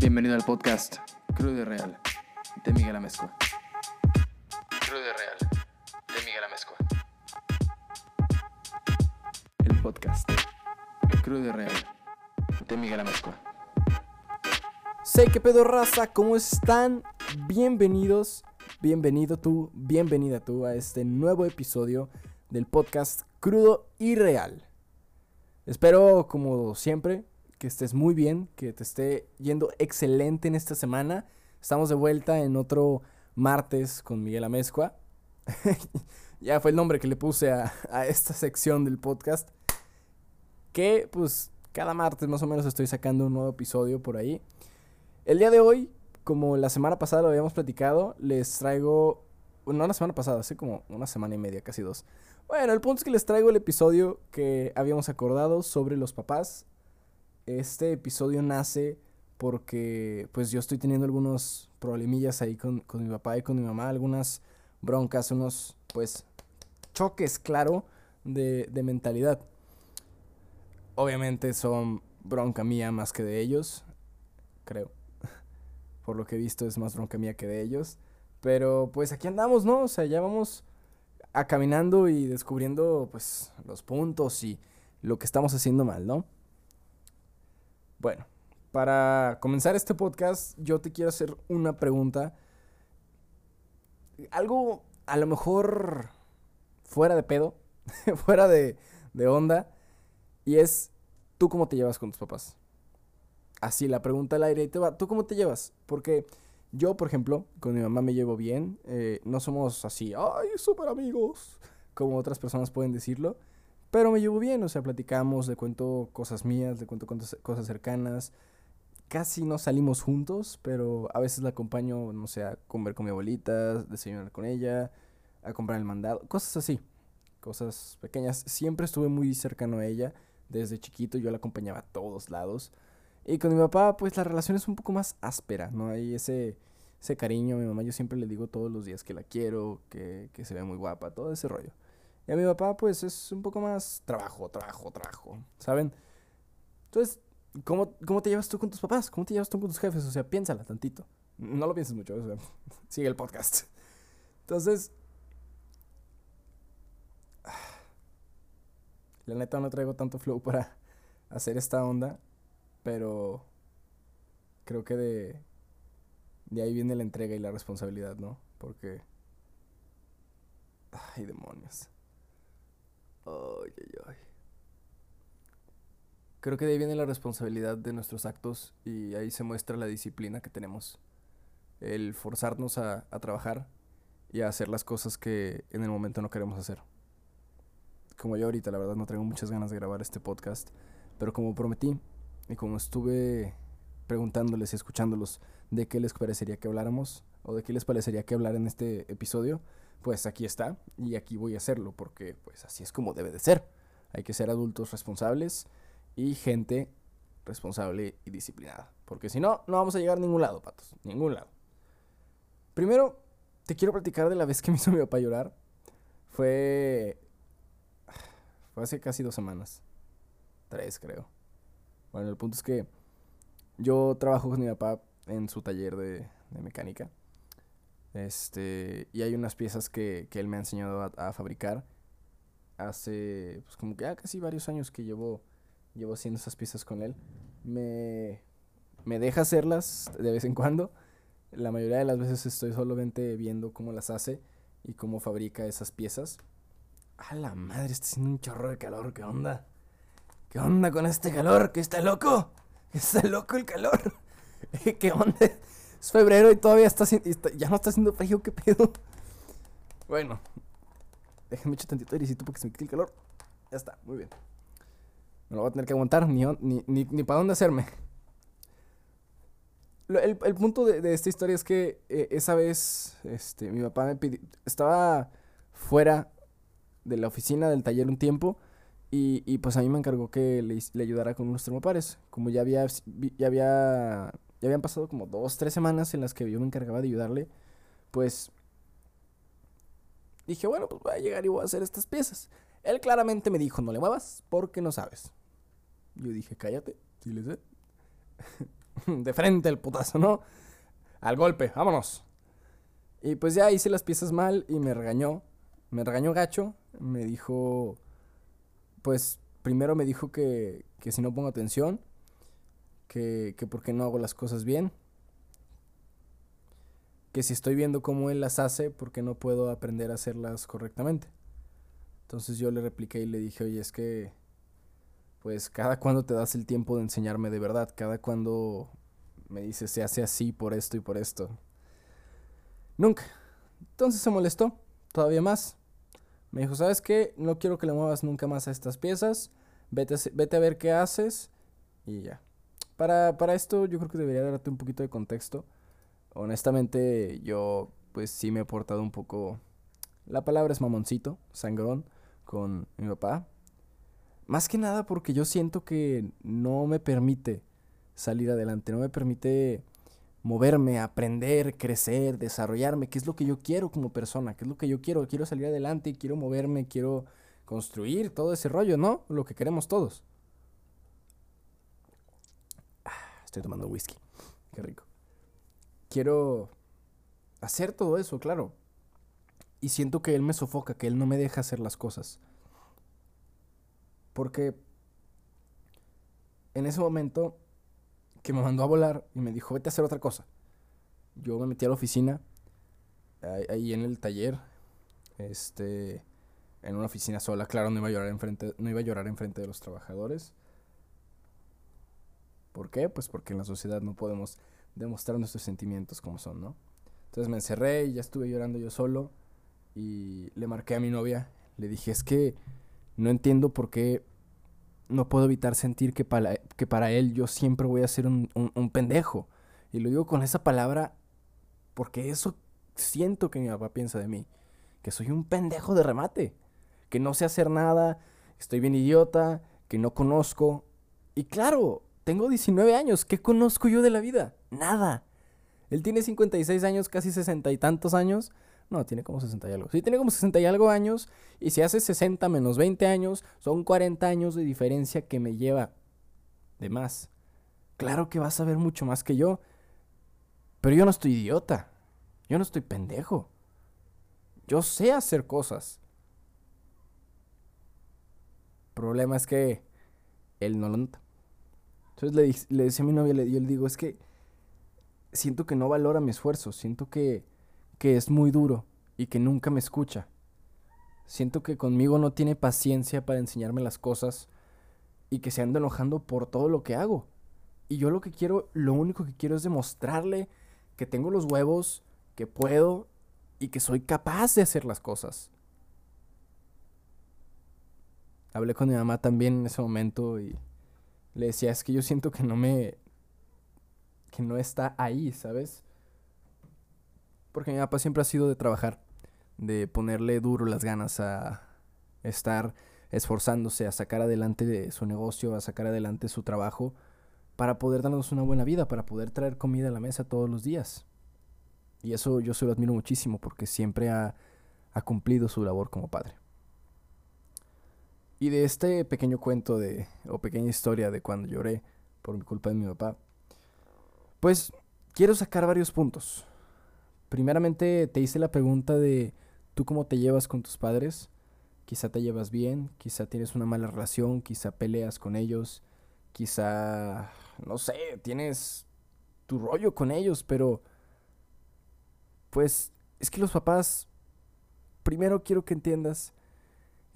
Bienvenido al podcast Crudo y Real de Miguel Amezcua. Crudo y Real de Miguel Amezcua. El podcast Crudo y Real de Miguel Amezcua. Sé que pedo raza, ¿cómo están? Bienvenidos, bienvenido tú, bienvenida tú a este nuevo episodio del podcast Crudo y Real. Espero, como siempre, que estés muy bien, que te esté yendo excelente en esta semana. Estamos de vuelta en otro martes con Miguel Amezcua. ya fue el nombre que le puse a, a esta sección del podcast. Que pues cada martes más o menos estoy sacando un nuevo episodio por ahí. El día de hoy, como la semana pasada lo habíamos platicado, les traigo... No la semana pasada, hace como una semana y media, casi dos. Bueno, el punto es que les traigo el episodio que habíamos acordado sobre los papás. Este episodio nace porque pues yo estoy teniendo algunos problemillas ahí con, con mi papá y con mi mamá, algunas broncas, unos pues choques, claro, de, de mentalidad. Obviamente son bronca mía más que de ellos, creo. Por lo que he visto es más bronca mía que de ellos. Pero pues aquí andamos, ¿no? O sea, ya vamos a caminando y descubriendo pues los puntos y lo que estamos haciendo mal, ¿no? Bueno, para comenzar este podcast yo te quiero hacer una pregunta. Algo a lo mejor fuera de pedo, fuera de, de onda. Y es, ¿tú cómo te llevas con tus papás? Así, la pregunta al aire y te va, ¿tú cómo te llevas? Porque yo, por ejemplo, con mi mamá me llevo bien. Eh, no somos así, ay, súper amigos, como otras personas pueden decirlo. Pero me llevo bien, o sea, platicamos, le cuento cosas mías, le cuento cosas cercanas. Casi no salimos juntos, pero a veces la acompaño, no sé, a comer con mi abuelita, desayunar con ella, a comprar el mandado, cosas así, cosas pequeñas. Siempre estuve muy cercano a ella, desde chiquito yo la acompañaba a todos lados. Y con mi papá, pues la relación es un poco más áspera, ¿no? Hay ese, ese cariño. Mi mamá yo siempre le digo todos los días que la quiero, que, que se ve muy guapa, todo ese rollo. Y a mi papá, pues es un poco más trabajo, trabajo, trabajo, ¿saben? Entonces, ¿cómo, ¿cómo te llevas tú con tus papás? ¿Cómo te llevas tú con tus jefes? O sea, piénsala tantito. No lo pienses mucho, o sea, sigue el podcast. Entonces, la neta no traigo tanto flow para hacer esta onda, pero creo que de, de ahí viene la entrega y la responsabilidad, ¿no? Porque... Ay, demonios. Creo que de ahí viene la responsabilidad de nuestros actos y ahí se muestra la disciplina que tenemos. El forzarnos a, a trabajar y a hacer las cosas que en el momento no queremos hacer. Como yo ahorita, la verdad, no traigo muchas ganas de grabar este podcast, pero como prometí y como estuve preguntándoles y escuchándolos de qué les parecería que habláramos o de qué les parecería que hablar en este episodio, pues aquí está y aquí voy a hacerlo porque pues así es como debe de ser. Hay que ser adultos responsables y gente responsable y disciplinada, porque si no, no vamos a llegar a ningún lado, patos, ningún lado. Primero, te quiero platicar de la vez que me hizo mi papá llorar. Fue fue hace casi dos semanas. Tres, creo. Bueno, el punto es que yo trabajo con mi papá en su taller de, de mecánica. Este, y hay unas piezas que, que él me ha enseñado a, fabricar. Hace, pues como que ya casi varios años que llevo, llevo haciendo esas piezas con él. Me, me deja hacerlas de vez en cuando. La mayoría de las veces estoy solamente viendo cómo las hace y cómo fabrica esas piezas. A la madre, está haciendo un chorro de calor, ¿qué onda? ¿Qué onda con este calor? ¿Qué está loco? ¿Está loco el calor? ¿Qué onda? Es febrero y todavía está, está, ya no está haciendo frío, ¿qué pedo? Bueno, déjenme echar tantito airecito porque se me quite el calor. Ya está, muy bien. Me lo voy a tener que aguantar, ni, ni, ni, para dónde hacerme. El, el punto de, esta historia es que eh, esa vez este, mi papá me pidió. Estaba fuera de la oficina del taller un tiempo. Y, y pues a mí me encargó que le, le ayudara con unos termopares. Como ya había, ya había ya habían pasado como dos, tres semanas en las que yo me encargaba de ayudarle, pues dije, bueno, pues voy a llegar y voy a hacer estas piezas. Él claramente me dijo, no le muevas porque no sabes. Yo dije, cállate, si le sé. de frente el putazo, ¿no? Al golpe, vámonos. Y pues ya hice las piezas mal y me regañó. Me regañó gacho. Me dijo, pues primero me dijo que, que si no pongo atención, que, que por qué no hago las cosas bien. Que si estoy viendo cómo él las hace, ¿por qué no puedo aprender a hacerlas correctamente? Entonces yo le repliqué y le dije, oye, es que, pues cada cuando te das el tiempo de enseñarme de verdad, cada cuando me dices se hace así por esto y por esto. Nunca. Entonces se molestó, todavía más. Me dijo, ¿sabes qué? No quiero que le muevas nunca más a estas piezas. Vete vete a ver qué haces. Y ya. Para, para esto yo creo que debería darte un poquito de contexto. Honestamente, yo pues sí me he portado un poco... La palabra es mamoncito, sangrón, con mi papá. Más que nada porque yo siento que no me permite salir adelante, no me permite moverme, aprender, crecer, desarrollarme, qué es lo que yo quiero como persona, qué es lo que yo quiero, quiero salir adelante, quiero moverme, quiero construir todo ese rollo, ¿no? Lo que queremos todos. Estoy tomando whisky, qué rico. Quiero hacer todo eso, claro. Y siento que él me sofoca, que él no me deja hacer las cosas. Porque en ese momento que me mandó a volar y me dijo, vete a hacer otra cosa. Yo me metí a la oficina, ahí, en el taller, este, en una oficina sola, claro, no iba a llorar enfrente, no iba a llorar enfrente de los trabajadores. ¿Por qué? Pues porque en la sociedad no podemos demostrar nuestros sentimientos como son, ¿no? Entonces me encerré y ya estuve llorando yo solo y le marqué a mi novia, le dije, es que no entiendo por qué no puedo evitar sentir que para, que para él yo siempre voy a ser un, un, pendejo. Y lo digo con esa palabra porque eso siento que mi papá piensa de mí. Que soy un pendejo de remate. Que no sé hacer nada, estoy bien idiota, que no conozco. Y claro, tengo 19 años, ¿qué conozco yo de la vida? Nada. Él tiene 56 años, casi 60 y tantos años. No, tiene como 60 y algo. Sí, tiene como 60 y algo años. Y si hace 60 menos 20 años, son 40 años de diferencia que me lleva de más. Claro que vas a ver mucho más que yo. Pero yo no estoy idiota. Yo no estoy pendejo. Yo sé hacer cosas. El problema es que él no lo nota. Entonces le, le decía a mi novia, le, yo le digo, es que siento que no valora mi esfuerzo. Siento que que es muy duro y que nunca me escucha. Siento que conmigo no tiene paciencia para enseñarme las cosas y que se anda enojando por todo lo que hago. Y yo lo que quiero, lo único que quiero es demostrarle que tengo los huevos, que puedo y que soy capaz de hacer las cosas. Hablé con mi mamá también en ese momento y le decía, es que yo siento que no me... que no está ahí, ¿sabes? Porque mi papá siempre ha sido de trabajar, de ponerle duro las ganas a estar esforzándose a sacar adelante de su negocio, a sacar adelante su trabajo, para poder darnos una buena vida, para poder traer comida a la mesa todos los días. Y eso yo se lo admiro muchísimo porque siempre ha, ha cumplido su labor como padre. Y de este pequeño cuento de, o pequeña historia de cuando lloré por mi culpa de mi papá, pues quiero sacar varios puntos. Primeramente te hice la pregunta de tú cómo te llevas con tus padres. Quizá te llevas bien, quizá tienes una mala relación, quizá peleas con ellos, quizá, no sé, tienes tu rollo con ellos, pero pues es que los papás, primero quiero que entiendas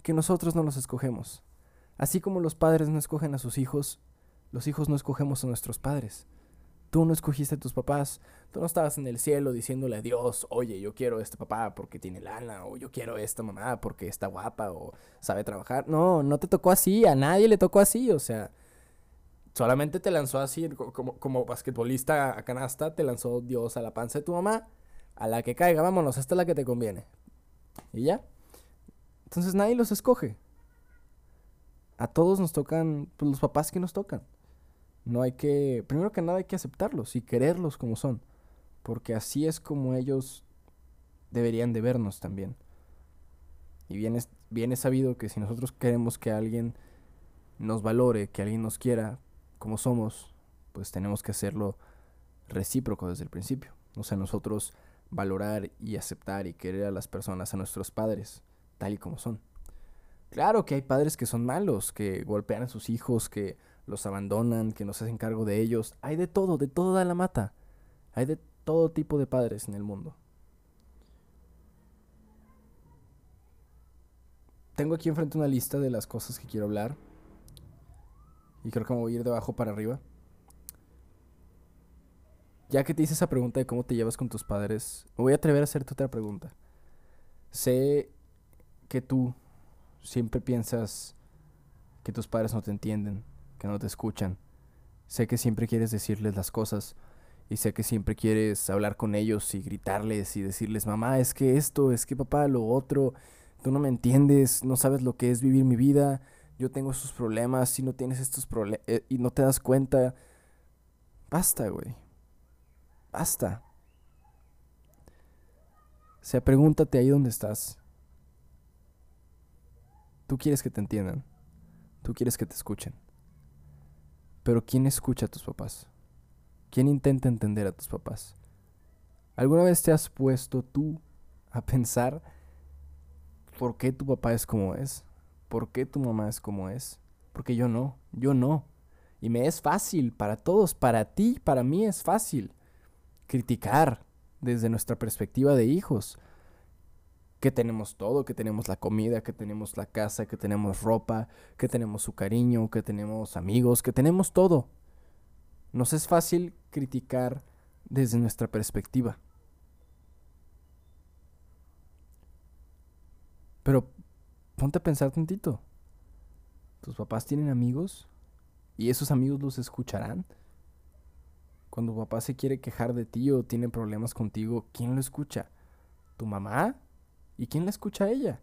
que nosotros no los escogemos. Así como los padres no escogen a sus hijos, los hijos no escogemos a nuestros padres. Tú no escogiste a tus papás. Tú no estabas en el cielo diciéndole a Dios, oye, yo quiero a este papá porque tiene lana, o yo quiero a esta mamá porque está guapa o sabe trabajar. No, no te tocó así, a nadie le tocó así, o sea, solamente te lanzó así, como, como basquetbolista a canasta, te lanzó Dios a la panza de tu mamá, a la que caiga, vámonos, esta es la que te conviene. Y ya. Entonces nadie los escoge. A todos nos tocan pues, los papás que nos tocan. No hay que, primero que nada hay que aceptarlos y quererlos como son, porque así es como ellos deberían de vernos también. Y bien es, sabido que si nosotros queremos que alguien nos valore, que alguien nos quiera como somos, pues tenemos que hacerlo recíproco desde el principio. O sea, nosotros valorar y aceptar y querer a las personas, a nuestros padres, tal y como son. Claro que hay padres que son malos, que golpean a sus hijos, que los abandonan, que no se hacen cargo de ellos. Hay de todo, de todo da la mata. Hay de todo tipo de padres en el mundo. Tengo aquí enfrente una lista de las cosas que quiero hablar. Y creo que me voy a ir de abajo para arriba. Ya que te hice esa pregunta de cómo te llevas con tus padres, me voy a atrever a hacerte otra pregunta. Sé que tú siempre piensas que tus padres no te entienden, que no te escuchan. Sé que siempre quieres decirles las cosas y sé que siempre quieres hablar con ellos y gritarles y decirles, mamá, es que esto, es que papá, lo otro, tú no me entiendes, no sabes lo que es vivir mi vida, yo tengo estos problemas y no tienes estos problemas eh, y no te das cuenta. Basta, güey. Basta. O sea, pregúntate ahí donde estás. Tú quieres que te entiendan. Tú quieres que te escuchen. Pero ¿quién escucha a tus papás? ¿Quién intenta entender a tus papás? ¿Alguna vez te has puesto tú a pensar por qué tu papá es como es? ¿Por qué tu mamá es como es? Porque yo no, yo no. Y me es fácil para todos, para ti, para mí es fácil criticar desde nuestra perspectiva de hijos. Que tenemos todo, que tenemos la comida, que tenemos la casa, que tenemos ropa, que tenemos su cariño, que tenemos amigos, que tenemos todo. Nos es fácil criticar desde nuestra perspectiva. Pero ponte a pensar tantito. ¿Tus papás tienen amigos? ¿Y esos amigos los escucharán? Cuando papá se quiere quejar de ti o tiene problemas contigo, ¿quién lo escucha? ¿Tu mamá? ¿Y quién la escucha a ella?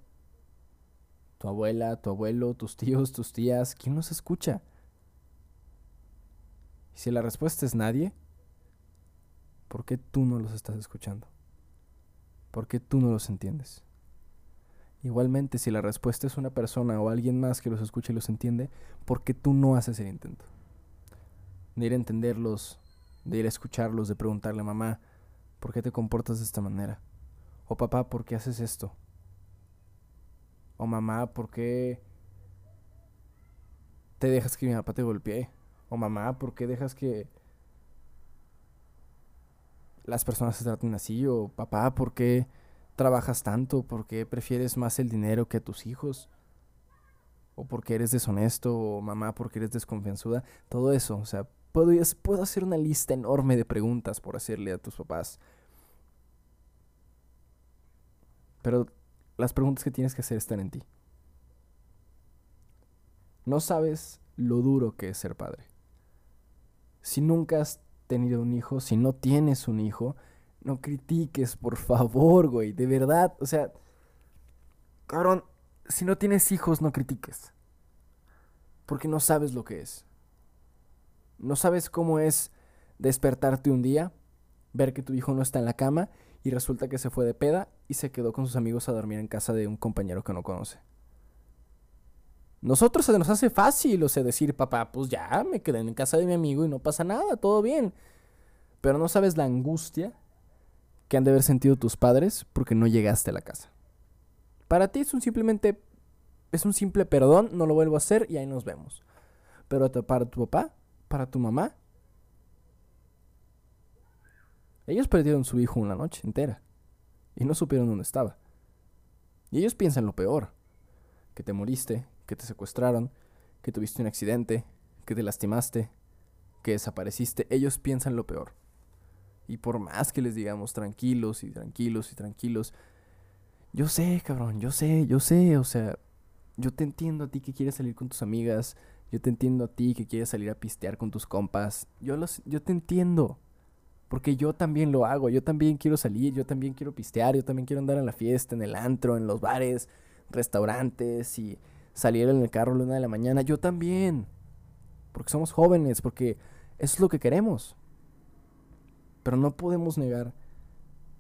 ¿Tu abuela, tu abuelo, tus tíos, tus tías? ¿Quién los escucha? Y si la respuesta es nadie, ¿por qué tú no los estás escuchando? ¿Por qué tú no los entiendes? Igualmente, si la respuesta es una persona o alguien más que los escucha y los entiende, ¿por qué tú no haces el intento? De ir a entenderlos, de ir a escucharlos, de preguntarle a mamá, ¿por qué te comportas de esta manera? O papá, ¿por qué haces esto? O mamá, ¿por qué te dejas que mi papá te golpee? O mamá, ¿por qué dejas que las personas se traten así? O papá, ¿por qué trabajas tanto? ¿Por qué prefieres más el dinero que a tus hijos? ¿O porque eres deshonesto? ¿O mamá, porque eres desconfianzuda? Todo eso, o sea, puedo hacer una lista enorme de preguntas por hacerle a tus papás. Pero las preguntas que tienes que hacer están en ti. No sabes lo duro que es ser padre. Si nunca has tenido un hijo, si no tienes un hijo, no critiques, por favor, güey. De verdad. O sea, cabrón, si no tienes hijos, no critiques. Porque no sabes lo que es. No sabes cómo es despertarte un día, ver que tu hijo no está en la cama y resulta que se fue de peda y se quedó con sus amigos a dormir en casa de un compañero que no conoce. Nosotros se nos hace fácil, o sea, decir, papá, pues ya, me quedé en casa de mi amigo y no pasa nada, todo bien. Pero no sabes la angustia que han de haber sentido tus padres porque no llegaste a la casa. Para ti es un simplemente es un simple perdón, no lo vuelvo a hacer y ahí nos vemos. Pero para tu papá, para tu mamá, ellos perdieron su hijo una noche entera y no supieron dónde estaba. Y ellos piensan lo peor, que te moriste, que te secuestraron, que tuviste un accidente, que te lastimaste, que desapareciste. Ellos piensan lo peor. Y por más que les digamos tranquilos y tranquilos y tranquilos, yo sé, cabrón, yo sé, yo sé, o sea, yo te entiendo a ti que quieres salir con tus amigas, yo te entiendo a ti que quieres salir a pistear con tus compas, yo, los, yo te entiendo, porque yo también lo hago, yo también quiero salir, yo también quiero pistear, yo también quiero andar en la fiesta, en el antro, en los bares, restaurantes y salir en el carro a la una de la mañana, yo también, porque somos jóvenes, porque eso es lo que queremos. Pero no podemos negar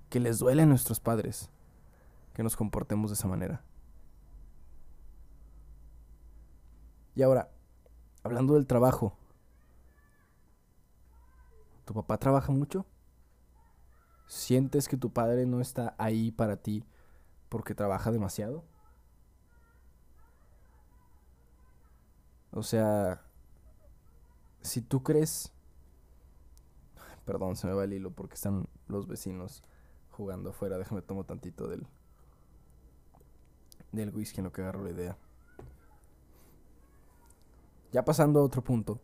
que les duele a nuestros padres que nos comportemos de esa manera. Y ahora, hablando del trabajo, ¿Tu papá trabaja mucho? ¿Sientes que tu padre no está ahí para ti porque trabaja demasiado? O sea, si tú crees... Perdón, se me va el hilo porque están los vecinos jugando afuera. Déjame tomo tantito del, del whisky en lo que agarro la idea. Ya pasando a otro punto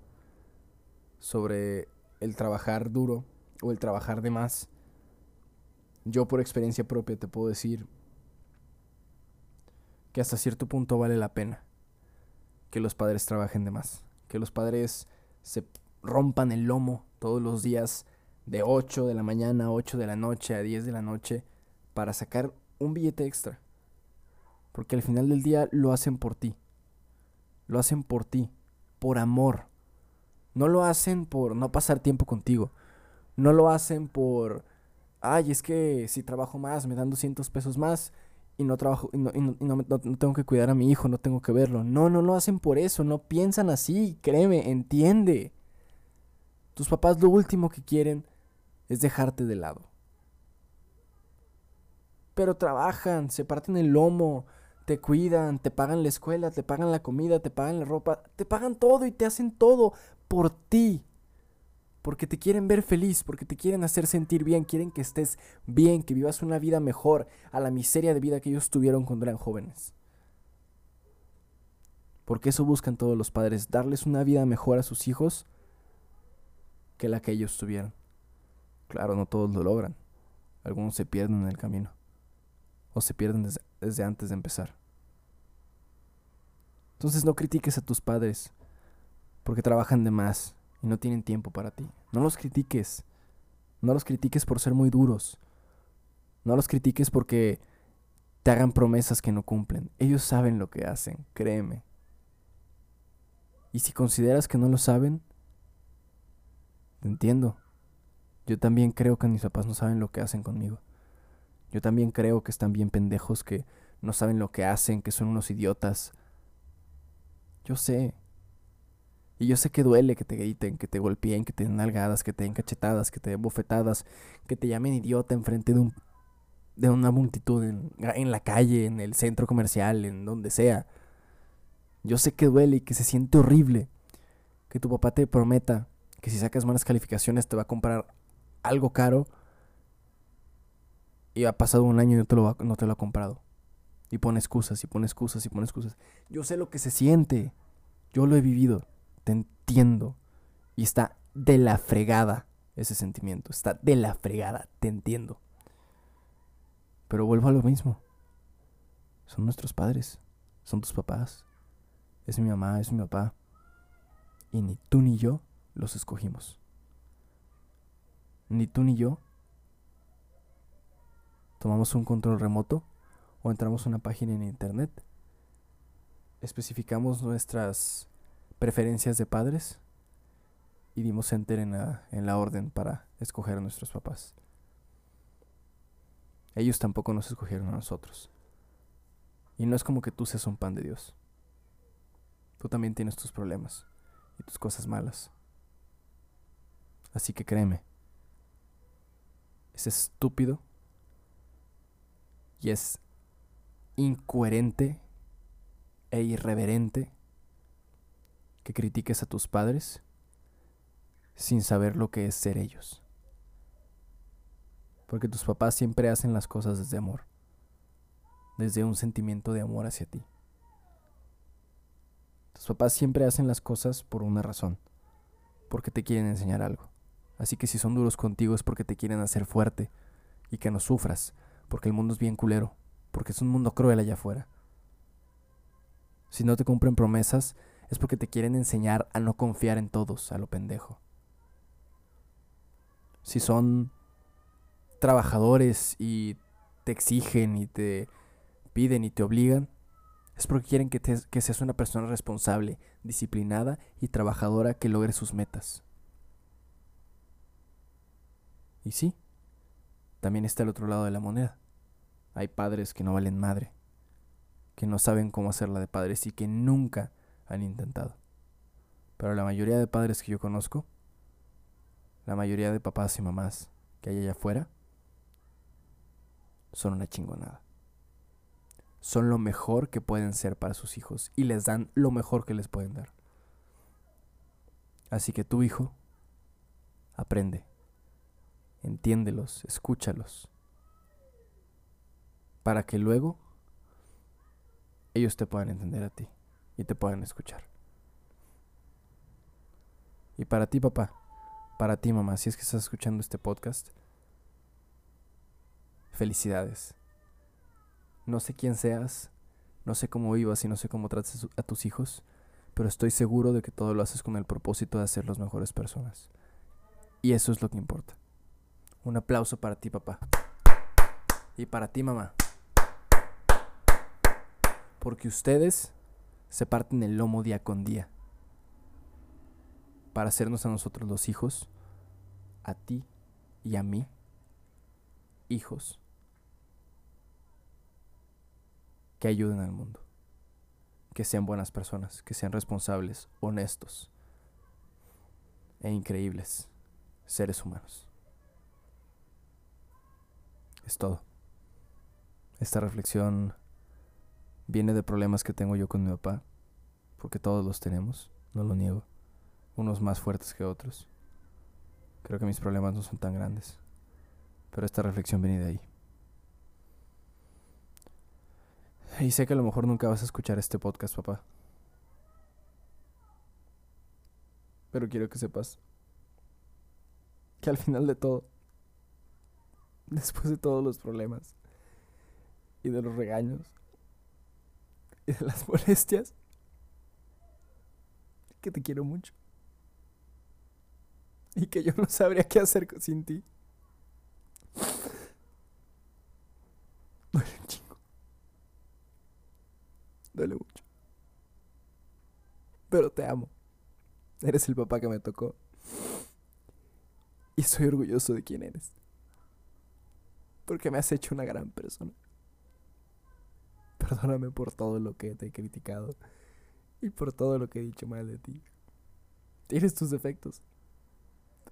sobre el trabajar duro o el trabajar de más. Yo por experiencia propia te puedo decir que hasta cierto punto vale la pena que los padres trabajen de más, que los padres se rompan el lomo todos los días de 8 de la mañana a 8 de la noche a 10 de la noche para sacar un billete extra. Porque al final del día lo hacen por ti. Lo hacen por ti, por amor. No lo hacen por no pasar tiempo contigo. No lo hacen por, ay, es que si trabajo más, me dan 200 pesos más y no trabajo y no, no, tengo que cuidar a mi hijo, no tengo que verlo. No, no lo hacen por eso, no piensan así, créeme, entiende. Tus papás lo último que quieren es dejarte de lado. Pero trabajan, se parten el lomo, te cuidan, te pagan la escuela, te pagan la comida, te pagan la ropa, te pagan todo y te hacen todo por ti. Porque te quieren ver feliz, porque te quieren hacer sentir bien, quieren que estés bien, que vivas una vida mejor a la miseria de vida que ellos tuvieron cuando eran jóvenes. Porque eso buscan todos los padres, darles una vida mejor a sus hijos que la que ellos tuvieron. Claro, no todos lo logran. Algunos se pierden en el camino. O se pierden desde, desde antes de empezar. Entonces no critiques a tus padres porque trabajan de más y no tienen tiempo para ti. No los critiques. No los critiques por ser muy duros. No los critiques porque te hagan promesas que no cumplen. Ellos saben lo que hacen, créeme. Y si consideras que no lo saben, te entiendo. Yo también creo que mis papás no saben lo que hacen conmigo. Yo también creo que están bien pendejos, que no saben lo que hacen, que son unos idiotas. Yo sé. Y yo sé que duele que te griten, que te golpeen, que te den nalgadas, que te den cachetadas, que te den bofetadas, que te llamen idiota enfrente de un de una multitud en, en la calle, en el centro comercial, en donde sea. Yo sé que duele y que se siente horrible que tu papá te prometa que si sacas buenas calificaciones te va a comprar algo caro y ha pasado un año y no te lo, no te lo ha comprado. Y pone excusas y pone excusas y pone excusas. Yo sé lo que se siente. Yo lo he vivido. Te entiendo. Y está de la fregada ese sentimiento. Está de la fregada. Te entiendo. Pero vuelvo a lo mismo. Son nuestros padres. Son tus papás. Es mi mamá, es mi papá. Y ni tú ni yo los escogimos. Ni tú ni yo tomamos un control remoto o entramos a una página en internet, especificamos nuestras preferencias de padres y dimos enter en la, en la orden para escoger a nuestros papás. Ellos tampoco nos escogieron a nosotros. Y no es como que tú seas un pan de Dios. Tú también tienes tus problemas y tus cosas malas. Así que créeme, es estúpido y es incoherente e irreverente que critiques a tus padres sin saber lo que es ser ellos. Porque tus papás siempre hacen las cosas desde amor, desde un sentimiento de amor hacia ti. Tus papás siempre hacen las cosas por una razón, porque te quieren enseñar algo. Así que si son duros contigo es porque te quieren hacer fuerte y que no sufras, porque el mundo es bien culero, porque es un mundo cruel allá afuera. Si no te cumplen promesas, es porque te quieren enseñar a no confiar en todos, a lo pendejo. Si son trabajadores y te exigen y te piden y te obligan, es porque quieren que, seas una persona responsable, disciplinada y trabajadora que logre sus metas. Y sí, también está el otro lado de la moneda. Hay padres que no valen madre, que no saben cómo hacerla de padres y que nunca han intentado. Pero la mayoría de padres que yo conozco, la mayoría de papás y mamás que hay allá afuera son una chingonada. Son lo mejor que pueden ser para sus hijos y les dan lo mejor que les pueden dar. Así que tu hijo, aprende, entiéndelos, escúchalos, para que luego ellos te puedan entender a ti y te puedan escuchar. Y para ti, papá, para ti, mamá, si es que estás escuchando este podcast, felicidades. No sé quién seas, no sé cómo vivas y no sé cómo trates a tus hijos, pero estoy seguro de que todo lo haces con el propósito de ser las mejores personas. Y eso es lo que importa. Un aplauso para ti, papá. Y para ti, mamá. Porque ustedes se parten el lomo día con día. Para hacernos a nosotros los hijos, a ti y a mí, hijos que ayuden al mundo. Que sean buenas personas, que sean responsables, honestos e increíbles seres humanos. Es todo. Esta reflexión viene de problemas que tengo yo con mi papá, porque todos los tenemos, no lo niego, unos más fuertes que otros. Creo que mis problemas no son tan grandes, pero esta reflexión viene de ahí. Y sé que a lo mejor nunca vas a escuchar este podcast, papá. Pero quiero que sepas que al final de todo, después de todos los problemas y de los regaños y de las molestias, que te quiero mucho. Y que yo no sabría qué hacer sin ti. Duele un chingo. Duele mucho. Pero te amo. Eres el papá que me tocó. Y estoy orgulloso de quién eres. Porque me has hecho una gran persona. Perdóname por todo lo que te he criticado. Y por todo lo que he dicho mal de ti. Tienes tus defectos.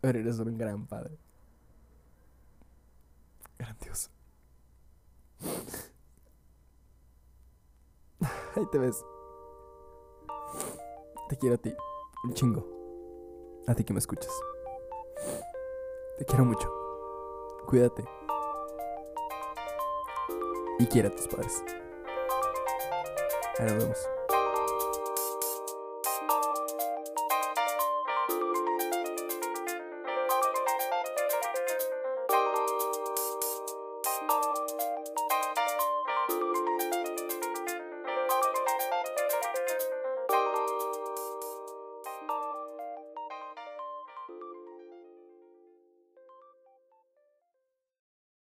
Pero eres un gran padre. Grandioso. Ahí te ves. Te quiero a ti. Un chingo. A ti que me escuchas. Te quiero mucho. Cuídate. Y quiera a tus padres. Ahí nos vemos.